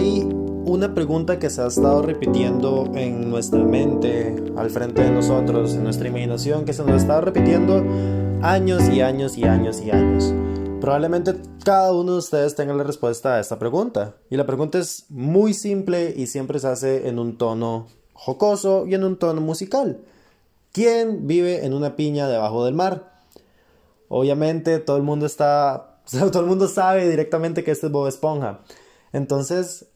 Hay una pregunta que se ha estado repitiendo en nuestra mente, al frente de nosotros, en nuestra imaginación, que se nos ha estado repitiendo años y años y años y años. Probablemente cada uno de ustedes tenga la respuesta a esta pregunta. Y la pregunta es muy simple y siempre se hace en un tono jocoso y en un tono musical. ¿Quién vive en una piña debajo del mar? Obviamente todo el mundo está, todo el mundo sabe directamente que este es Bob Esponja. Entonces,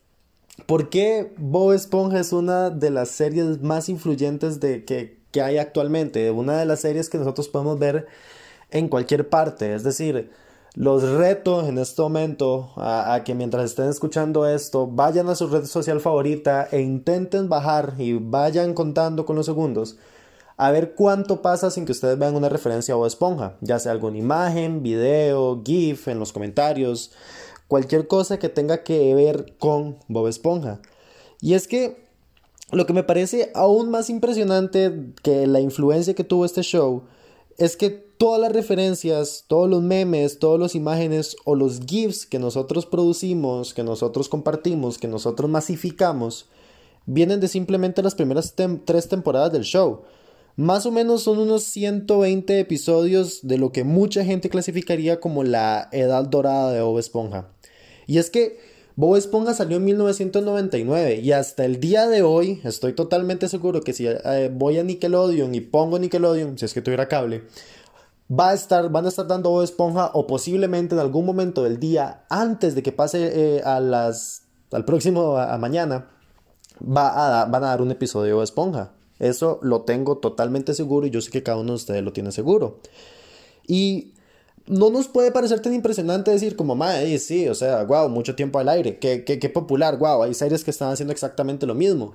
¿por qué Bob Esponja es una de las series más influyentes de que, que hay actualmente? Una de las series que nosotros podemos ver en cualquier parte. Es decir, los reto en este momento a, que mientras estén escuchando esto, vayan a su red social favorita e intenten bajar y vayan contando con los segundos a ver cuánto pasa sin que ustedes vean una referencia a Bob Esponja, ya sea alguna imagen, video, GIF en los comentarios, cualquier cosa que tenga que ver con Bob Esponja. Y es que lo que me parece aún más impresionante que la influencia que tuvo este show es que todas las referencias, todos los memes, todas las imágenes o los GIFs que nosotros producimos, que nosotros compartimos, que nosotros masificamos, vienen de simplemente las primeras tres temporadas del show. Más o menos son unos 120 episodios de lo que mucha gente clasificaría como la edad dorada de Bob Esponja. Y es que Bob Esponja salió en 1999 y hasta el día de hoy estoy totalmente seguro que si eh, voy a Nickelodeon y pongo Nickelodeon, si es que tuviera cable, va a estar, van a estar dando Bob Esponja o posiblemente en algún momento del día antes de que pase eh, a las, al próximo a, mañana, va a, van a dar un episodio de Bob Esponja. Eso lo tengo totalmente seguro y yo sé que cada uno de ustedes lo tiene seguro. Y no nos puede parecer tan impresionante decir como, madre, sí, o sea, wow, mucho tiempo al aire, qué, qué, qué popular, wow, hay series que están haciendo exactamente lo mismo.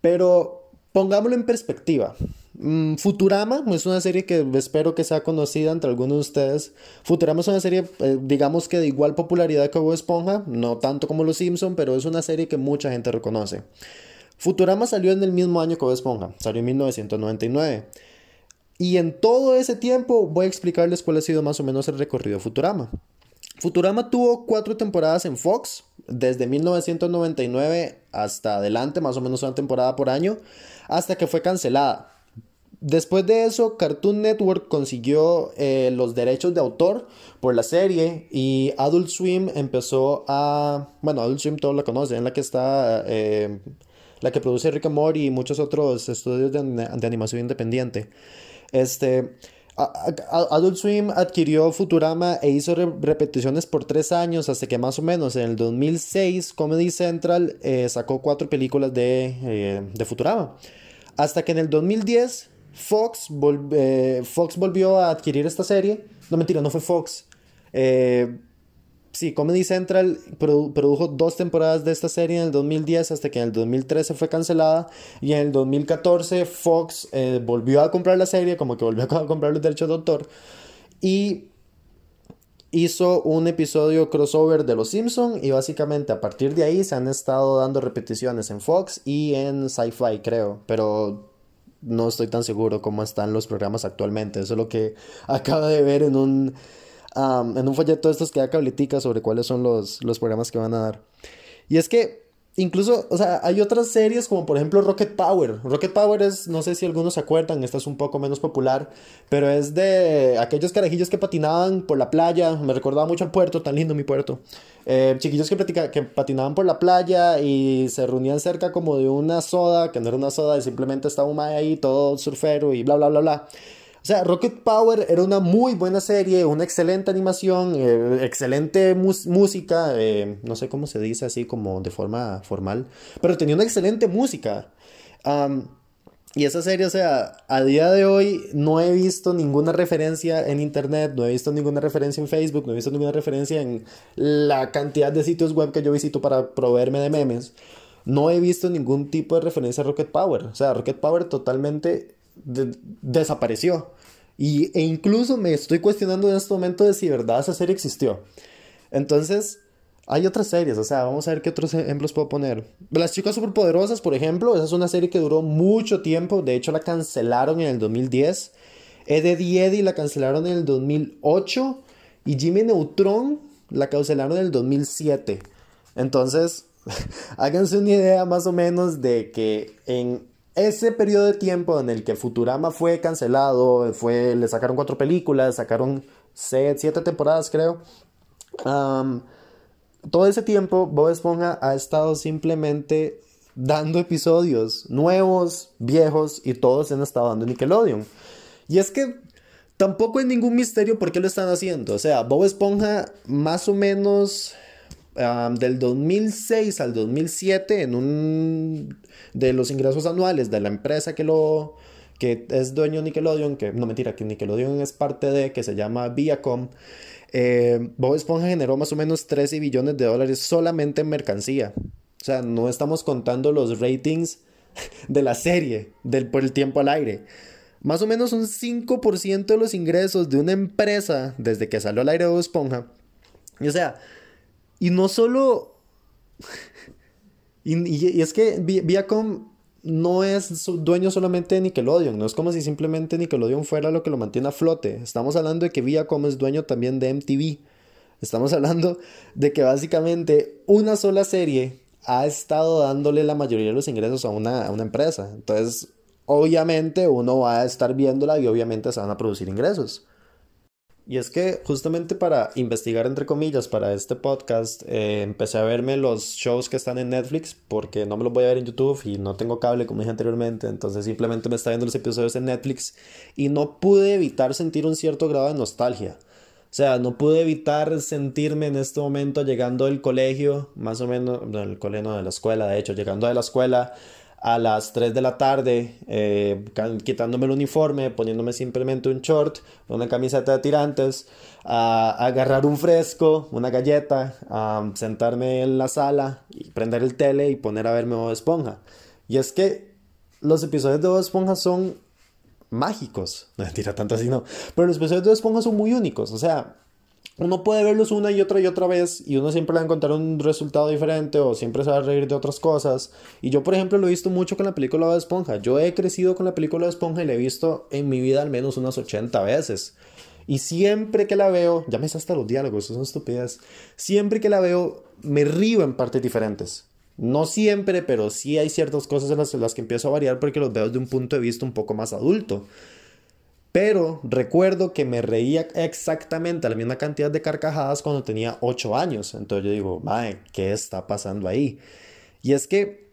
Pero pongámoslo en perspectiva. Mm, Futurama es una serie que espero que sea conocida entre algunos de ustedes. Futurama es una serie, eh, digamos que de igual popularidad que Bob Esponja, no tanto como Los Simpson, pero es una serie que mucha gente reconoce. Futurama salió en el mismo año que Bob Esponja, salió en 1999. Y en todo ese tiempo voy a explicarles cuál ha sido más o menos el recorrido de Futurama. Futurama tuvo cuatro temporadas en Fox, desde 1999 hasta adelante, más o menos una temporada por año, hasta que fue cancelada. Después de eso, Cartoon Network consiguió eh, los derechos de autor por la serie y Adult Swim empezó a... Bueno, Adult Swim todos la conocen, la que está... Eh, la que produce Rick and Morty y muchos otros estudios de, de animación independiente. Este, Adult Swim adquirió Futurama e hizo repeticiones por tres años hasta que más o menos en el 2006 Comedy Central eh, sacó cuatro películas de, eh, de, Futurama. Hasta que en el 2010 Fox, eh, Fox volvió a adquirir esta serie. No mentira, no fue Fox. Sí, Comedy Central produjo dos temporadas de esta serie en el 2010 hasta que en el 2013 fue cancelada y en el 2014 Fox eh, volvió a comprar la serie, como que volvió a comprar los derechos de autor y hizo un episodio crossover de Los Simpson y básicamente a partir de ahí se han estado dando repeticiones en Fox y en Sci-Fi creo, pero no estoy tan seguro cómo están los programas actualmente, eso es lo que acabo de ver en un en un folleto de estos que da cabletica sobre cuáles son los, los programas que van a dar. Y es que incluso, o sea, hay otras series como por ejemplo Rocket Power. Rocket Power es, no sé si algunos se acuerdan, esta es un poco menos popular, pero es de aquellos carajillos que patinaban por la playa. Me recordaba mucho al puerto, tan lindo mi puerto. Eh, chiquillos que, que patinaban por la playa y se reunían cerca como de una soda, que no era una soda, simplemente estaba un ahí, todo surfero y bla, bla, bla, bla. O sea, Rocket Power era una muy buena serie, una excelente animación, eh, excelente música, eh, no sé cómo se dice así como de forma formal, pero tenía una excelente música. y esa serie, o sea, a día de hoy no he visto ninguna referencia en internet, no he visto ninguna referencia en Facebook, no he visto ninguna referencia en la cantidad de sitios web que yo visito para proveerme de memes. No he visto ningún tipo de referencia a Rocket Power. O sea, Rocket Power totalmente desapareció. Y, e incluso me estoy cuestionando en este momento de si verdad esa serie existió. Entonces, hay otras series, o sea, vamos a ver qué otros ejemplos puedo poner. Las chicas superpoderosas, por ejemplo, esa es una serie que duró mucho tiempo, de hecho la cancelaron en el 2010. Eddie Eddie la cancelaron en el 2008 y Jimmy Neutron la cancelaron en el 2007. Entonces, háganse una idea más o menos de que en ese periodo de tiempo en el que Futurama fue cancelado, fue, le sacaron cuatro películas, sacaron siete, temporadas creo. todo ese tiempo Bob Esponja ha estado simplemente dando episodios nuevos, viejos y todos han estado dando Nickelodeon. Y es que tampoco hay ningún misterio por qué lo están haciendo. O sea, Bob Esponja más o menos del 2006 al 2007 en un de los ingresos anuales de la empresa que lo que es dueño de Nickelodeon, que no mentira, que Nickelodeon es parte de, que se llama Viacom, eh, Bob Esponja generó más o menos 13 billones de dólares solamente en mercancía. O sea, no estamos contando los ratings de la serie del, por el tiempo al aire. Más o menos un 5% de los ingresos de una empresa desde que salió al aire Bob Esponja. o sea, y no solo... y, es que Viacom no es dueño solamente de Nickelodeon, no es como si simplemente Nickelodeon fuera lo que lo mantiene a flote. Estamos hablando de que Viacom es dueño también de MTV. Estamos hablando de que básicamente una sola serie ha estado dándole la mayoría de los ingresos a una, a una empresa. Entonces, obviamente uno va a estar viéndola y obviamente se van a producir ingresos. Y es que justamente para investigar, entre comillas, para este podcast, eh, empecé a verme los shows que están en Netflix, porque no me los voy a ver en YouTube y no tengo cable, como dije anteriormente, entonces simplemente me está viendo los episodios en Netflix y no pude evitar sentir un cierto grado de nostalgia. O sea, no pude evitar sentirme en este momento llegando del colegio, más o menos, del colegio, no, de la escuela, de hecho, llegando de la escuela, a las 3 de la tarde, eh, quitándome el uniforme, poniéndome simplemente un short, una camiseta de tirantes, a, agarrar un fresco, una galleta, a sentarme en la sala y prender el tele y poner a verme Bob Esponja. Y es que los episodios de Bob Esponja son mágicos. No mentira, tanto así no. Pero los episodios de Bob Esponja son muy únicos. O sea, uno puede verlos una y otra y otra vez y uno siempre va a encontrar un resultado diferente o siempre se va a reír de otras cosas. Y yo, por ejemplo, lo he visto mucho con la película de Esponja. Yo he crecido con la película de Esponja y la he visto en mi vida al menos unas 80 veces. Y siempre que la veo, ya me sé hasta los diálogos, son estupidez. Siempre que la veo, me río en partes diferentes. No siempre, pero sí hay ciertas cosas en las que empiezo a variar porque los veo desde un punto de vista un poco más adulto. Pero recuerdo que me reía exactamente la misma cantidad de carcajadas cuando tenía 8 años. Entonces yo digo, madre, ¿qué está pasando ahí? Y es que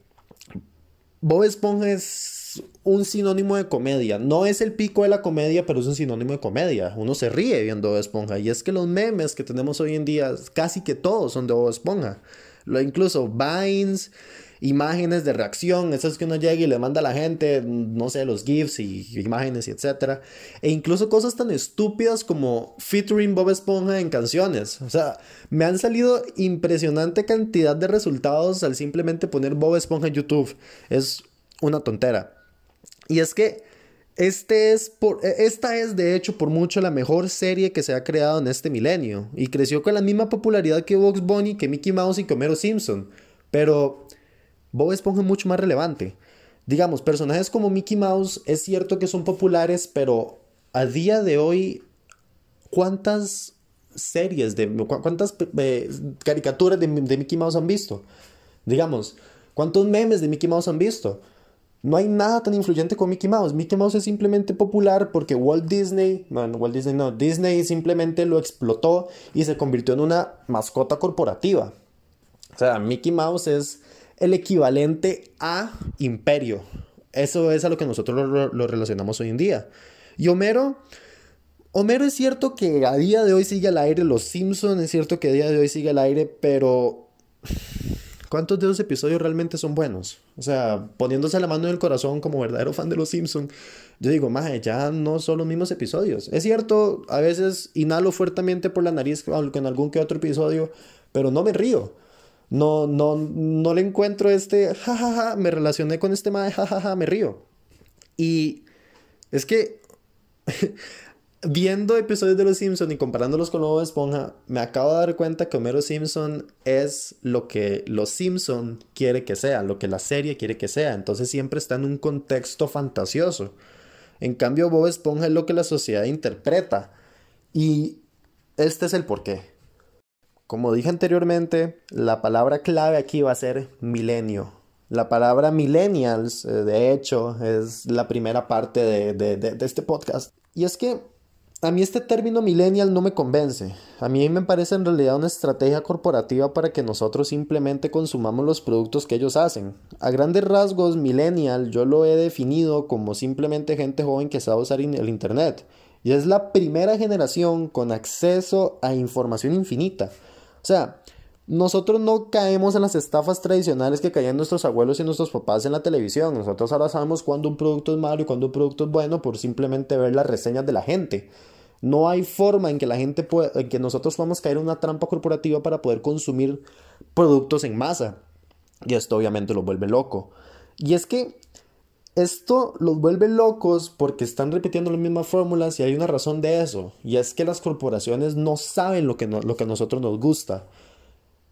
Bob Esponja es un sinónimo de comedia. No es el pico de la comedia, pero es un sinónimo de comedia. Uno se ríe viendo Bob Esponja. Y es que los memes que tenemos hoy en día, casi que todos son de Bob Esponja. Lo, incluso Vines, imágenes de reacción, esas que uno llega y le manda a la gente, no sé, los GIFs y imágenes y etcétera. E incluso cosas tan estúpidas como featuring Bob Esponja en canciones. O sea, me han salido impresionante cantidad de resultados al simplemente poner Bob Esponja en YouTube. Es una tontera. Y es que este es por, e, esta es de hecho por mucho la mejor serie que se ha creado en este milenio y creció con la misma popularidad que Box Bunny, que Mickey Mouse y que Homero Simpson. Pero Bob Esponja es mucho más relevante. Digamos, personajes como Mickey Mouse es cierto que son populares, pero a día de hoy, ¿cuántas series de cuántas eh, caricaturas de, Mickey Mouse han visto? Digamos, ¿cuántos memes de Mickey Mouse han visto? No hay nada tan influyente como Mickey Mouse. Mickey Mouse es simplemente popular porque Walt Disney, bueno, Walt Disney no, Disney simplemente lo explotó y se convirtió en una mascota corporativa. O sea, Mickey Mouse es el equivalente a imperio. Eso es a lo que nosotros lo, relacionamos hoy en día. Y Homero, Homero es cierto que a día de hoy sigue al aire, Los Simpsons es cierto que a día de hoy sigue al aire, pero ¿cuántos de esos episodios realmente son buenos? O sea, poniéndose la mano en el corazón como verdadero fan de Los Simpsons, yo digo, maje, ya no son los mismos episodios. Es cierto, a veces inhalo fuertemente por la nariz en algún que otro episodio, pero no me río no, no, no le encuentro este jajaja, me relacioné con este mae, jajaja, me río. Y es que viendo episodios de Los Simpson y comparándolos con Bob Esponja, me acabo de dar cuenta que Homero Simpson es lo que Los Simpson quiere que sea, lo que la serie quiere que sea. Entonces siempre está en un contexto fantasioso. En cambio, Bob Esponja es lo que la sociedad interpreta. Y este es el porqué. Como dije anteriormente, la palabra clave aquí va a ser milenio. La palabra millennials, eh, de hecho, es la primera parte de, de este podcast. Y es que a mí este término millennial no me convence. A mí me parece en realidad una estrategia corporativa para que nosotros simplemente consumamos los productos que ellos hacen. A grandes rasgos, millennial yo lo he definido como simplemente gente joven que sabe usar el Internet. Y es la primera generación con acceso a información infinita. O sea, nosotros no caemos en las estafas tradicionales que caían nuestros abuelos y nuestros papás en la televisión. Nosotros ahora sabemos cuándo un producto es malo y cuándo un producto es bueno por simplemente ver las reseñas de la gente. No hay forma en que la gente pueda, en que nosotros podamos caer en una trampa corporativa para poder consumir productos en masa. Y esto obviamente los vuelve loco. Y es que esto los vuelve locos porque están repitiendo las mismas fórmulas y hay una razón de eso. Y es que las corporaciones no saben lo que, lo que a nosotros nos gusta.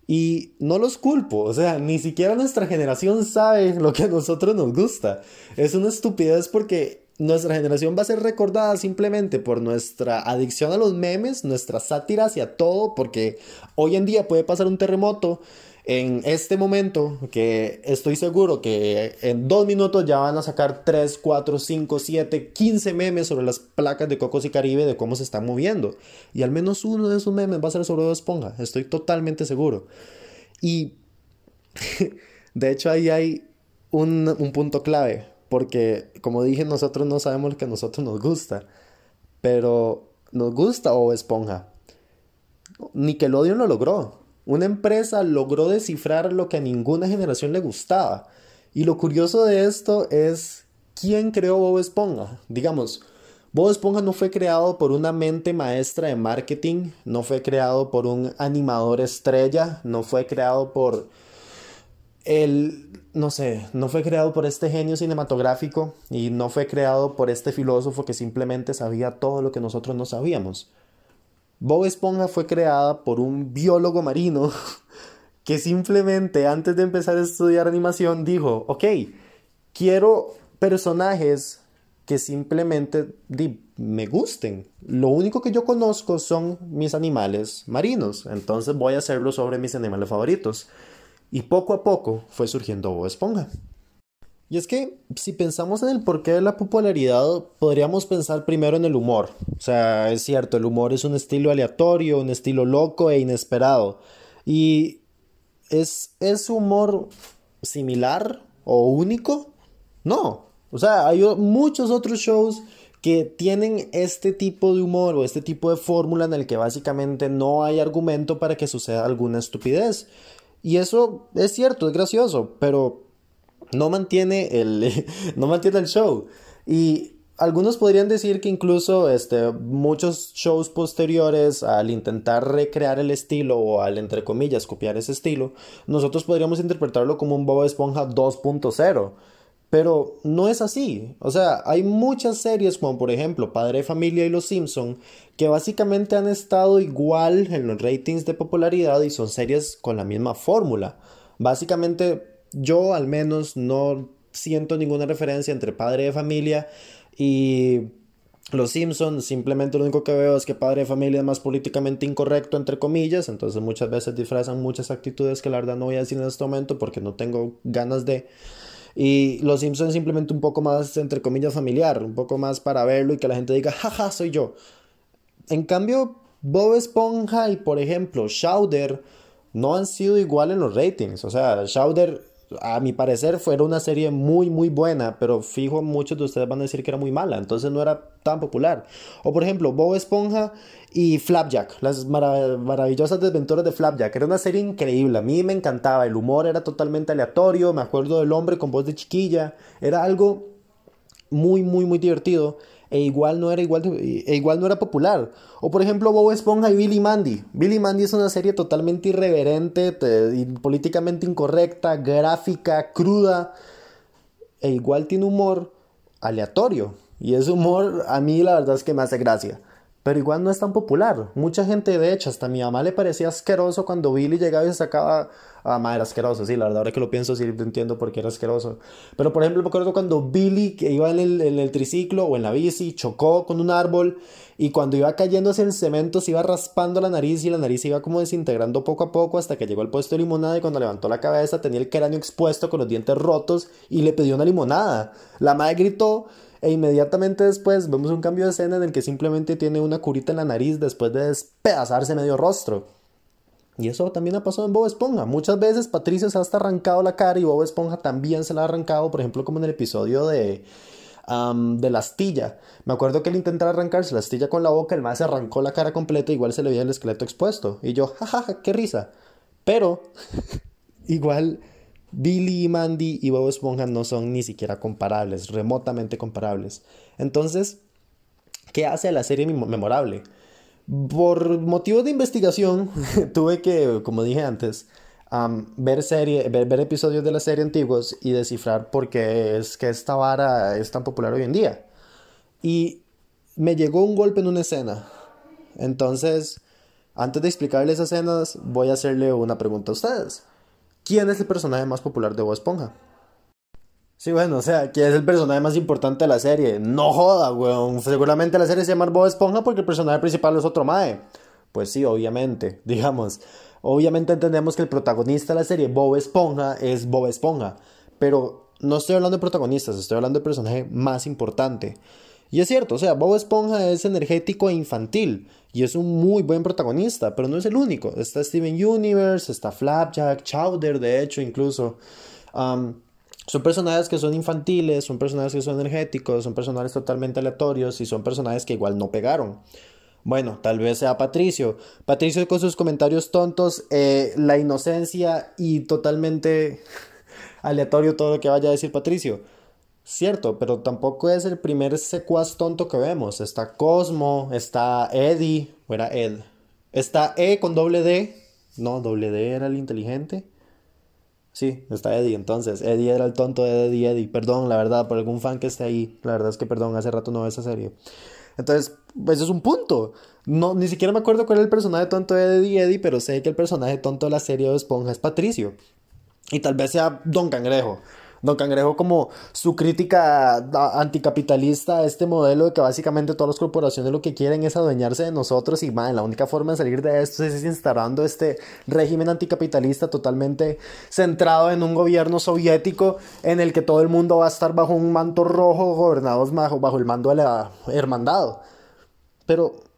Y no los culpo, o sea, ni siquiera nuestra generación sabe lo que a nosotros nos gusta. Es una estupidez porque nuestra generación va a ser recordada simplemente por nuestra adicción a los memes, nuestra sátira hacia todo, porque hoy en día puede pasar un terremoto en este momento que estoy seguro que en dos minutos ya van a sacar 3, 4, 5, 7, 15 memes sobre las placas de Cocos y Caribe de cómo se están moviendo. Y al menos uno de esos memes va a ser sobre Bob Esponja, estoy totalmente seguro. Y de hecho ahí hay un, un punto clave porque, como dije, nosotros no sabemos lo que a nosotros nos gusta. Pero, ¿nos gusta o Esponja? Nickelodeon lo logró. Una empresa logró descifrar lo que a ninguna generación le gustaba. Y lo curioso de esto es quién creó Bob Esponja. Digamos, Bob Esponja no fue creado por una mente maestra de marketing, no fue creado por un animador estrella, no fue creado por el no sé, no fue creado por este genio cinematográfico y no fue creado por este filósofo que simplemente sabía todo lo que nosotros no sabíamos. Bob Esponja fue creada por un biólogo marino que simplemente antes de empezar a estudiar animación dijo, ok, quiero personajes que simplemente me gusten. Lo único que yo conozco son mis animales marinos, entonces voy a hacerlo sobre mis animales favoritos. Y poco a poco fue surgiendo Bob Esponja. Y es que si pensamos en el porqué de la popularidad, podríamos pensar primero en el humor. O sea, es cierto, el humor es un estilo aleatorio, un estilo loco e inesperado. Y ¿es, ¿es humor similar o único? No. O sea, hay muchos otros shows que tienen este tipo de humor o este tipo de fórmula en el que básicamente no hay argumento para que suceda alguna estupidez. Y eso es cierto, es gracioso, pero no mantiene el, no mantiene el show. Y algunos podrían decir que incluso este, muchos shows posteriores al intentar recrear el estilo o al entre comillas copiar ese estilo, nosotros podríamos interpretarlo como un Bob Esponja 2.0 pero no es así. O sea, hay muchas series como por ejemplo Padre Familia y Los Simpson que básicamente han estado igual en los ratings de popularidad y son series con la misma fórmula. Básicamente yo al menos no siento ninguna referencia entre Padre de Familia y los Simpsons, simplemente lo único que veo es que Padre de Familia es más políticamente incorrecto, entre comillas, entonces muchas veces disfrazan muchas actitudes que la verdad no voy a decir en este momento porque no tengo ganas de... Y Los Simpsons simplemente un poco más, entre comillas, familiar, un poco más para verlo y que la gente diga, jaja, soy yo. En cambio, Bob Esponja y, por ejemplo, Shouder no han sido igual en los ratings. O sea, Shouder a mi parecer fue una serie muy muy buena, pero fijo muchos de ustedes van a decir que era muy mala, entonces no era tan popular. O por ejemplo, Bob Esponja y Flapjack, las maravillosas desventuras de Flapjack, era una serie increíble, a mí me encantaba, el humor era totalmente aleatorio, me acuerdo del hombre con voz de chiquilla, era algo muy muy muy divertido e igual no era igual e igual no era popular. O por ejemplo Bob Esponja y Billy Mandy. Billy Mandy es una serie totalmente irreverente, y políticamente incorrecta, gráfica, cruda e igual tiene humor aleatorio. Y ese humor a mí la verdad es que me hace gracia. Pero igual no es tan popular. Mucha gente, de hecho, hasta mi mamá le parecía asqueroso cuando Billy llegaba y se sacaba. Ah, madre, era asqueroso, sí, la verdad, ahora que lo pienso, sí entiendo por qué era asqueroso. Pero por ejemplo, me acuerdo cuando Billy, que iba en el, en el triciclo o en la bici, chocó con un árbol y cuando iba cayendo hacia el cemento se iba raspando la nariz y la nariz se iba como desintegrando poco a poco hasta que llegó al puesto de limonada y cuando levantó la cabeza tenía el cráneo expuesto con los dientes rotos y le pidió una limonada. La madre gritó e inmediatamente después vemos un cambio de escena en el que simplemente tiene una curita en la nariz después de despedazarse medio rostro. Y eso también ha pasado en Bob Esponja. Muchas veces Patricio se ha hasta arrancado la cara y Bob Esponja también se la ha arrancado, por ejemplo, como en el episodio de, de la astilla. Me acuerdo que él intentaba arrancarse la astilla con la boca, el más se arrancó la cara completa, igual se le veía el esqueleto expuesto. Y yo, jajaja, qué risa. Pero, igual Billy Mandy y Bob Esponja no son ni siquiera comparables, remotamente comparables. Entonces, ¿qué hace la serie memorable? Por motivos de investigación, tuve que, como dije antes, ver, serie, ver, episodios de la serie antiguos y descifrar por qué es que esta vara es tan popular hoy en día. Y me llegó un golpe en una escena. Entonces, antes de explicarles esas escenas, voy a hacerle una pregunta a ustedes. ¿Quién es el personaje más popular de Bob Esponja? Sí, bueno, o sea, ¿quién es el personaje más importante de la serie? No joda, weón. Seguramente la serie se llama Bob Esponja porque el personaje principal es otro mae. Pues sí, obviamente, digamos. Obviamente entendemos que el protagonista de la serie, Bob Esponja, es Bob Esponja. Pero no estoy hablando de protagonistas, estoy hablando del personaje más importante. Y es cierto, o sea, Bob Esponja es energético e infantil y es un muy buen protagonista, pero no es el único. Está Steven Universe, está Flapjack, Chowder, de hecho, incluso. son personajes que son infantiles, son personajes que son energéticos, son personajes totalmente aleatorios y son personajes que igual no pegaron. Bueno, tal vez sea Patricio. Patricio con sus comentarios tontos, eh, la inocencia y totalmente aleatorio todo lo que vaya a decir Patricio. Cierto, pero tampoco es el primer secuaz tonto que vemos. Está Cosmo, está Eddie, o era Ed. Está E con doble D. No, doble D era el inteligente. Sí, está Eddie entonces. Eddie era el tonto de Eddie Eddie. Perdón, la verdad, por algún fan que esté ahí. La verdad es que perdón, hace rato no veo esa serie. Entonces, pues es un punto. No, ni siquiera me acuerdo cuál era el personaje tonto de Eddie Eddie, pero sé que el personaje tonto de la serie de Esponja es Patricio. Y tal vez sea Don Cangrejo. Don Cangrejo como su crítica anticapitalista a este modelo de que básicamente todas las corporaciones lo que quieren es adueñarse de nosotros y man, la única forma de salir de esto es instalando este régimen anticapitalista totalmente centrado en un gobierno soviético en el que todo el mundo va a estar bajo un manto rojo gobernados bajo, bajo el mando de la hermandad. Pero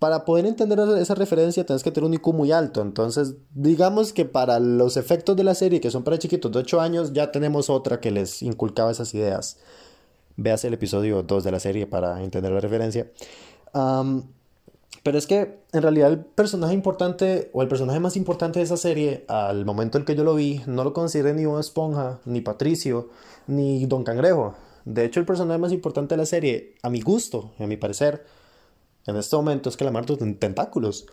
para poder entender esa referencia tienes que tener un IQ muy alto. Entonces, digamos que para los efectos de la serie, que son para chiquitos de 8 años, ya tenemos otra que les inculcaba esas ideas. Veas el episodio 2 de la serie para entender la referencia. pero es que en realidad el personaje importante o el personaje más importante de esa serie, al momento en que yo lo vi, no lo consideré ni Bob Esponja, ni Patricio, ni Don Cangrejo. De hecho, el personaje más importante de la serie, a mi gusto, a mi parecer, en este momento es Marta tiene tentáculos.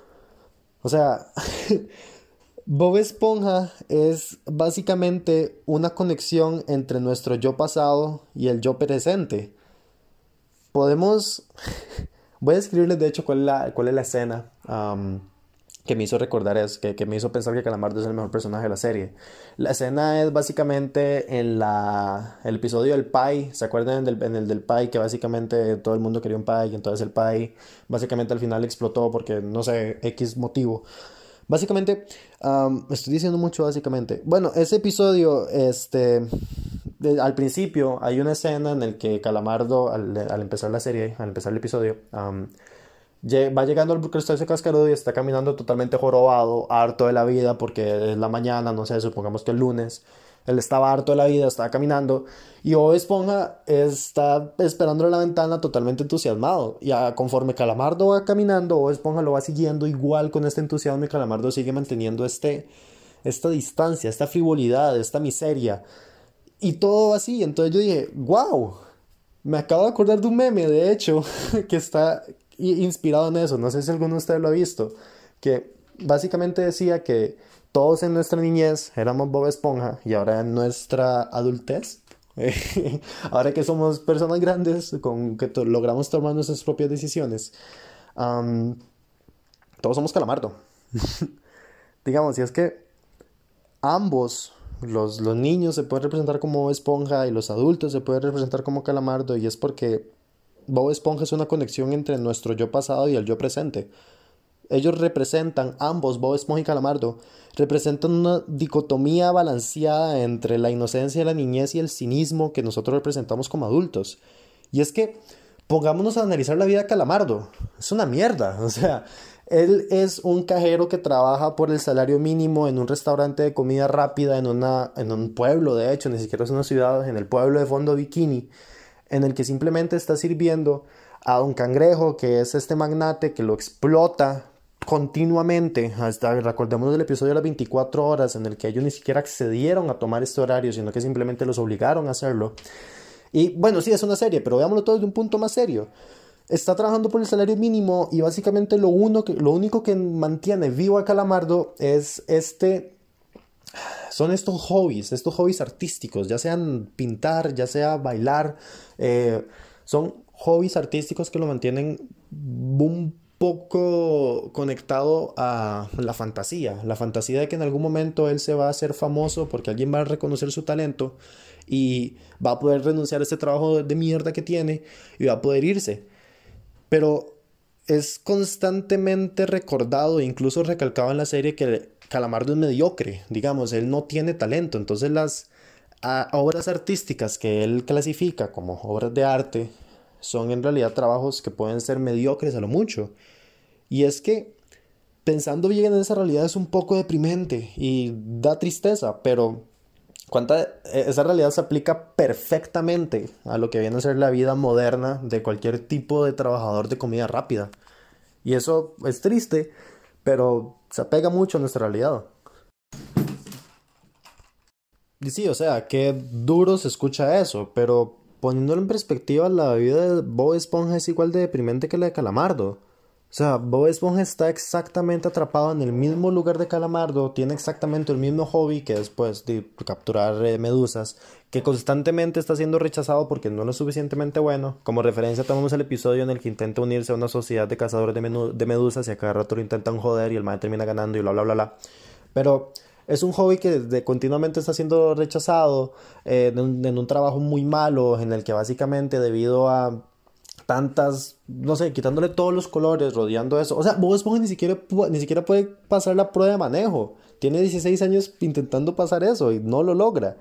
O sea, Bob Esponja es básicamente una conexión entre nuestro yo pasado y el yo presente. Podemos... Voy a escribirles de hecho cuál es la, cuál es la escena que me hizo recordar es que, que, me hizo pensar que Calamardo es el mejor personaje de la serie. La escena es básicamente en la, el episodio del Pai, ¿se acuerdan del, en el del Pai que básicamente todo el mundo quería un Pai y entonces el Pai básicamente al final explotó porque no sé, X motivo. Básicamente, estoy diciendo mucho básicamente. Bueno, ese episodio, este, al principio hay una escena en el que Calamardo, al, al empezar la serie, al empezar el episodio, va llegando al crustáceo cascarudo y está caminando totalmente jorobado, harto de la vida porque es la mañana, no sé, supongamos que el lunes. Él estaba harto de la vida, estaba caminando y Bob Esponja está esperando en la ventana totalmente entusiasmado. Y conforme Calamardo va caminando, Bob Esponja lo va siguiendo igual con este entusiasmo y Calamardo sigue manteniendo este, esta distancia, esta frivolidad, esta miseria. Y todo así. Entonces yo dije, wow, me acabo de acordar de un meme, de hecho, que está inspirado en eso, no sé si alguno de ustedes lo ha visto, que básicamente decía que todos en nuestra niñez éramos Bob Esponja y ahora en nuestra adultez, ahora que somos personas grandes, con que logramos tomar nuestras propias decisiones, todos somos calamardo. Digamos, y es que ambos, los, los niños se pueden representar como esponja y los adultos se pueden representar como calamardo y es porque Bob Esponja es una conexión entre nuestro yo pasado y el yo presente. Ellos representan, ambos, Bob Esponja y Calamardo, representan una dicotomía balanceada entre la inocencia de la niñez y el cinismo que nosotros representamos como adultos. Y es que, pongámonos a analizar la vida de Calamardo. Es una mierda. O sea, él es un cajero que trabaja por el salario mínimo en un restaurante de comida rápida en, una, en un pueblo, de hecho, ni siquiera es una ciudad, en el pueblo de Fondo Bikini, en el que simplemente está sirviendo a Don Cangrejo, que es este magnate que lo explota continuamente, hasta recordemos el episodio de las 24 horas en el que ellos ni siquiera accedieron a tomar este horario, sino que simplemente los obligaron a hacerlo. Y bueno, sí, es una serie, pero veámoslo todo desde un punto más serio. Está trabajando por el salario mínimo y básicamente lo, uno que, lo único que mantiene vivo a Calamardo es este... Son estos hobbies, estos hobbies artísticos, ya sean pintar, ya sea bailar, eh, son hobbies artísticos que lo mantienen un poco conectado a la fantasía, la fantasía de que en algún momento él se va a hacer famoso porque alguien va a reconocer su talento y va a poder renunciar a este trabajo de mierda que tiene y va a poder irse. Pero es constantemente recordado incluso recalcado en la serie que Calamardo es mediocre, digamos, él no tiene talento, entonces las obras artísticas que él clasifica como obras de arte son en realidad trabajos que pueden ser mediocres a lo mucho. Y es que pensando bien en esa realidad es un poco deprimente y da tristeza, pero cuánta, e, esa realidad se aplica perfectamente a lo que viene a ser la vida moderna de cualquier tipo de trabajador de comida rápida. Y eso es triste, pero se apega mucho a nuestra realidad. Y sí, o sea, qué duro se escucha eso, pero poniéndolo en perspectiva, la vida de Bob Esponja es igual de deprimente que la de Calamardo. O sea, Bob Esponja está exactamente atrapado en el mismo lugar de Calamardo, tiene exactamente el mismo hobby que después de capturar eh, medusas, que constantemente está siendo rechazado porque no es suficientemente bueno. Como referencia tomamos el episodio en el que intenta unirse a una sociedad de cazadores de, medusas y a cada rato lo intentan joder y el man termina ganando y bla bla bla bla. Pero es un hobby que continuamente está siendo rechazado eh, en, un, trabajo muy malo en el que básicamente debido a tantas, no sé, quitándole todos los colores, rodeando eso. O sea, Bob Esponja ni siquiera, ni siquiera puede pasar la prueba de manejo. Tiene 16 años intentando pasar eso y no lo logra.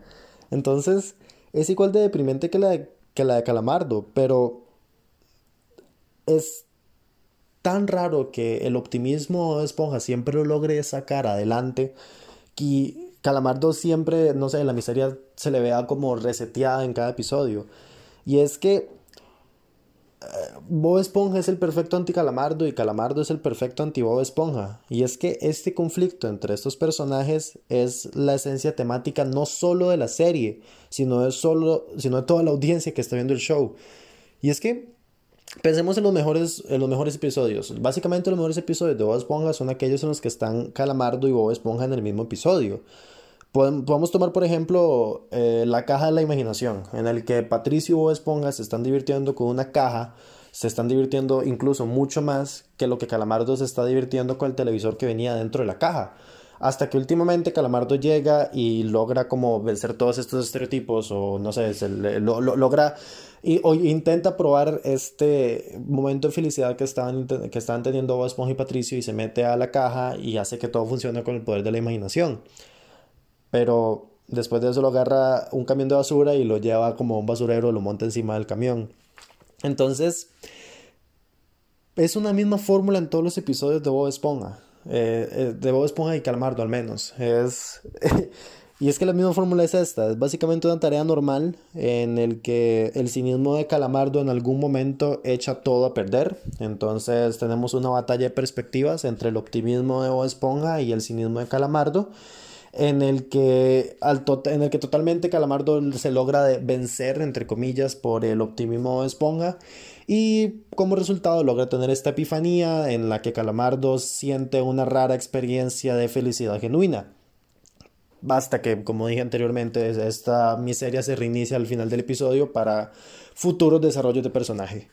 Entonces, es igual de deprimente que la de, que la de Calamardo, pero es tan raro que el optimismo de Esponja siempre lo logre sacar adelante y Calamardo siempre, no sé, la miseria se le vea como reseteada en cada episodio. Y es que Bob Esponja es el perfecto anti-Calamardo y Calamardo es el perfecto anti-Bob Esponja. Y es que este conflicto entre estos personajes es la esencia temática no solo de la serie, sino de, solo, sino de toda la audiencia que está viendo el show. Y es que Pensemos en los mejores, en los mejores episodios. Básicamente los mejores episodios de Bob Esponja son aquellos en los que están Calamardo y Bob Esponja en el mismo episodio. Podemos tomar, por ejemplo, eh, la caja de la imaginación, en el que Patricio y Bob Esponja se están divirtiendo con una caja, se están divirtiendo incluso mucho más que lo que Calamardo se está divirtiendo con el televisor que venía dentro de la caja. Hasta que últimamente Calamardo llega y logra como vencer todos estos estereotipos o no sé, logra y o intenta probar este momento de felicidad que estaban, que estaban teniendo Bob Esponja y Patricio y se mete a la caja y hace que todo funcione con el poder de la imaginación. Pero después de eso lo agarra un camión de basura y lo lleva como un basurero, lo monta encima del camión. Entonces, es una misma fórmula en todos los episodios de Bob Esponja. Eh, eh, de Bob Esponja y Calamardo al menos. Es... Y es que la misma fórmula es esta, es básicamente una tarea normal en el que el cinismo de Calamardo en algún momento echa todo a perder. Entonces tenemos una batalla de perspectivas entre el optimismo de Bob Esponja y el cinismo de Calamardo, en el que, al en el que totalmente Calamardo se logra vencer, entre comillas, por el optimismo de Esponja. Y como resultado logra tener esta epifanía en la que Calamardo siente una rara experiencia de felicidad genuina. Basta que, como dije anteriormente, esta miseria se reinicia al final del episodio para futuros desarrollos de personaje.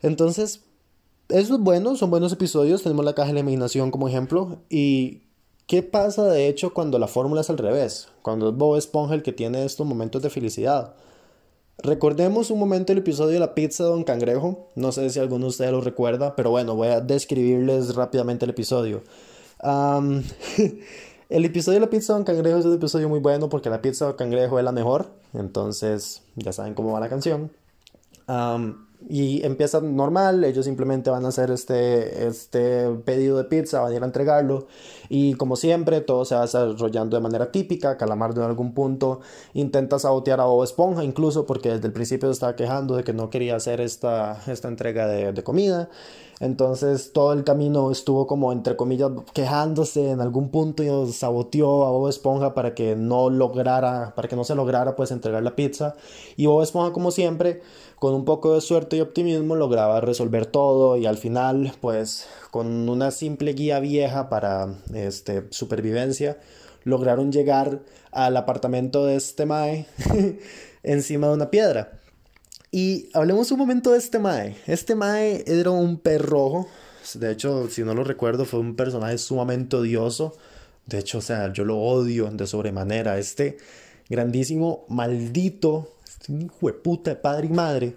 Entonces, eso es bueno, son buenos episodios. Tenemos la caja de la imaginación como ejemplo. ¿Y qué pasa de hecho cuando la fórmula es al revés? Cuando es Bob Esponja el que tiene estos momentos de felicidad. Recordemos un momento el episodio de la pizza de Don Cangrejo. No sé si alguno de ustedes lo recuerda, pero bueno, voy a describirles rápidamente el episodio. el episodio de la pizza de Don Cangrejo es un episodio muy bueno porque la pizza de Don Cangrejo es la mejor. Entonces, ya saben cómo va la canción. Y empieza normal, ellos simplemente van a hacer este, este pedido de pizza, van a ir a entregarlo y como siempre todo se va desarrollando de manera típica, Calamardo en algún punto intenta sabotear a Bob Esponja incluso porque desde el principio se estaba quejando de que no quería hacer esta, esta entrega de, de comida entonces todo el camino estuvo como entre comillas quejándose en algún punto y saboteó a Bob Esponja para que no lograra, para que no se lograra pues entregar la pizza. Y Bob Esponja como siempre, con un poco de suerte y optimismo lograba resolver todo y al final pues con una simple guía vieja para este, supervivencia lograron llegar al apartamento de este Mae encima de una piedra. Y hablemos un momento de este Mae. Este Mae era un perrojo. De hecho, si no lo recuerdo, fue un personaje sumamente odioso. De hecho, o sea, yo lo odio de sobremanera. Este grandísimo, maldito, este hijo de puta de padre y madre,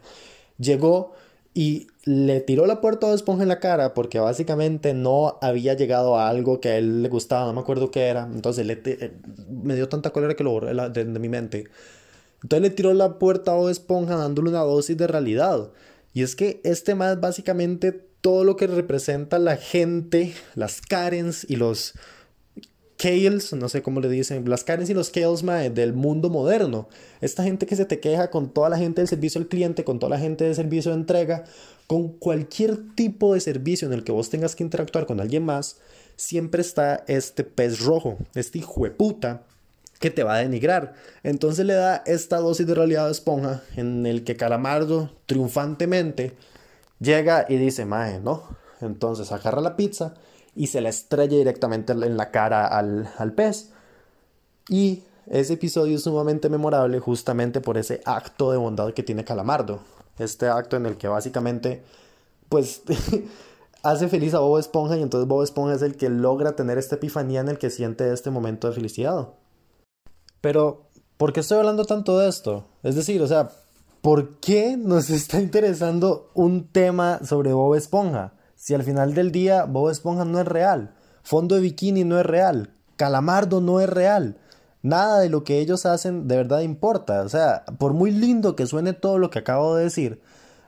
llegó y le tiró la puerta de esponja en la cara porque básicamente no había llegado a algo que a él le gustaba, no me acuerdo qué era. Entonces le eh, me dio tanta cólera que lo borré de mi mente. Entonces le tiró la puerta a Bob Esponja dándole una dosis de realidad. Y es que este más básicamente todo lo que representa la gente, las Karens y los Kales, no sé cómo le dicen, las Karens y los Kales del mundo moderno. Esta gente que se te queja con toda la gente del servicio al cliente, con toda la gente del servicio de entrega, con cualquier tipo de servicio en el que vos tengas que interactuar con alguien más, siempre está este pez rojo, este hijo de puta que te va a denigrar. Entonces le da esta dosis de realidad de esponja en el que Calamardo triunfantemente llega y dice, mae, ¿no? Entonces agarra la pizza y se la estrella directamente en la cara al, al pez. Y ese episodio es sumamente memorable justamente por ese acto de bondad que tiene Calamardo. Este acto en el que básicamente, pues, hace feliz a Bob Esponja y entonces Bob Esponja es el que logra tener esta epifanía en el que siente este momento de felicidad. Pero, ¿por qué estoy hablando tanto de esto? Es decir, o sea, ¿por qué nos está interesando un tema sobre Bob Esponja? Si al final del día Bob Esponja no es real, Fondo de Bikini no es real, Calamardo no es real. Nada de lo que ellos hacen de verdad importa. O sea, por muy lindo que suene todo lo que acabo de decir,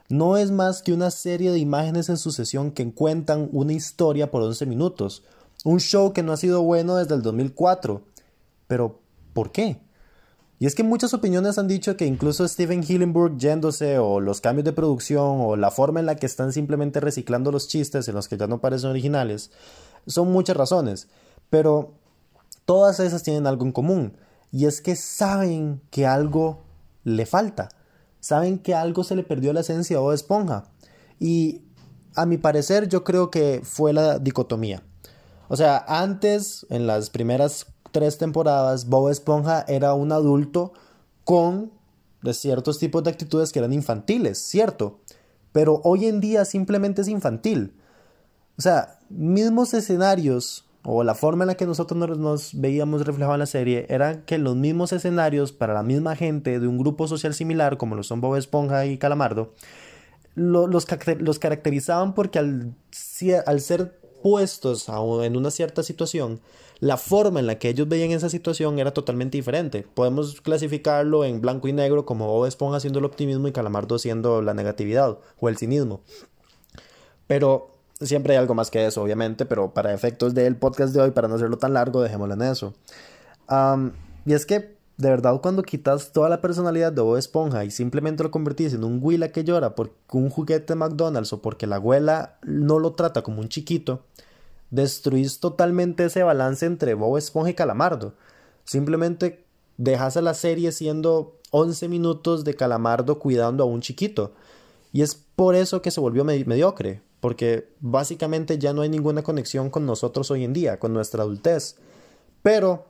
no es más que una serie de imágenes en sucesión que cuentan una historia por 11 minutos. Un show que no ha sido bueno desde el 2004. Pero, ¿Por qué? Y es que muchas opiniones han dicho que incluso Steven Hillenburg yéndose o los cambios de producción o la forma en la que están simplemente reciclando los chistes en los que ya no parecen originales son muchas razones, pero todas esas tienen algo en común y es que saben que algo le falta, saben que algo se le perdió la esencia o Esponja y a mi parecer yo creo que fue la dicotomía. O sea, antes en las primeras tres temporadas, Bob Esponja era un adulto con ciertos tipos de actitudes que eran infantiles, cierto, pero hoy en día simplemente es infantil. O sea, mismos escenarios o la forma en la que nosotros nos, veíamos reflejados en la serie era que los mismos escenarios para la misma gente de un grupo social similar, como lo son Bob Esponja y Calamardo, los, los caracterizaban porque al ser puestos en una cierta situación, la forma en la que ellos veían esa situación era totalmente diferente. Podemos clasificarlo en blanco y negro como Bob Esponja haciendo el optimismo y Calamardo haciendo la negatividad o el cinismo. Pero siempre hay algo más que eso, obviamente, pero para efectos del podcast de hoy, para no hacerlo tan largo, dejémoslo en eso. y es que, de verdad, cuando quitas toda la personalidad de Bob Esponja y simplemente lo convertís en un Willa que llora por un juguete de McDonald's o porque la abuela no lo trata como un chiquito, destruís totalmente ese balance entre Bob Esponja y Calamardo. Simplemente dejas a la serie siendo 11 minutos de Calamardo cuidando a un chiquito. Y es por eso que se volvió mediocre, porque básicamente ya no hay ninguna conexión con nosotros hoy en día, con nuestra adultez. Pero,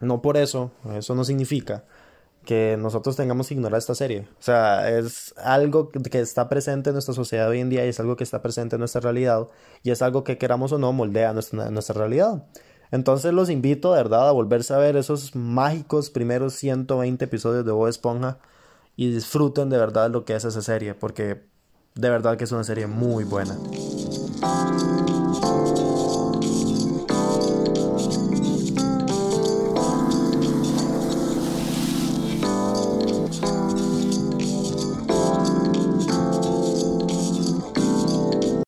no por eso, eso no significa que nosotros tengamos que ignorar esta serie. O sea, es algo que está presente en nuestra sociedad hoy en día y es algo que está presente en nuestra realidad y es algo que queramos o no moldea nuestra, nuestra realidad. Entonces los invito de verdad a volverse a ver esos mágicos primeros 120 episodios de Bob Esponja y disfruten de verdad lo que es esa serie porque de verdad que es una serie muy buena.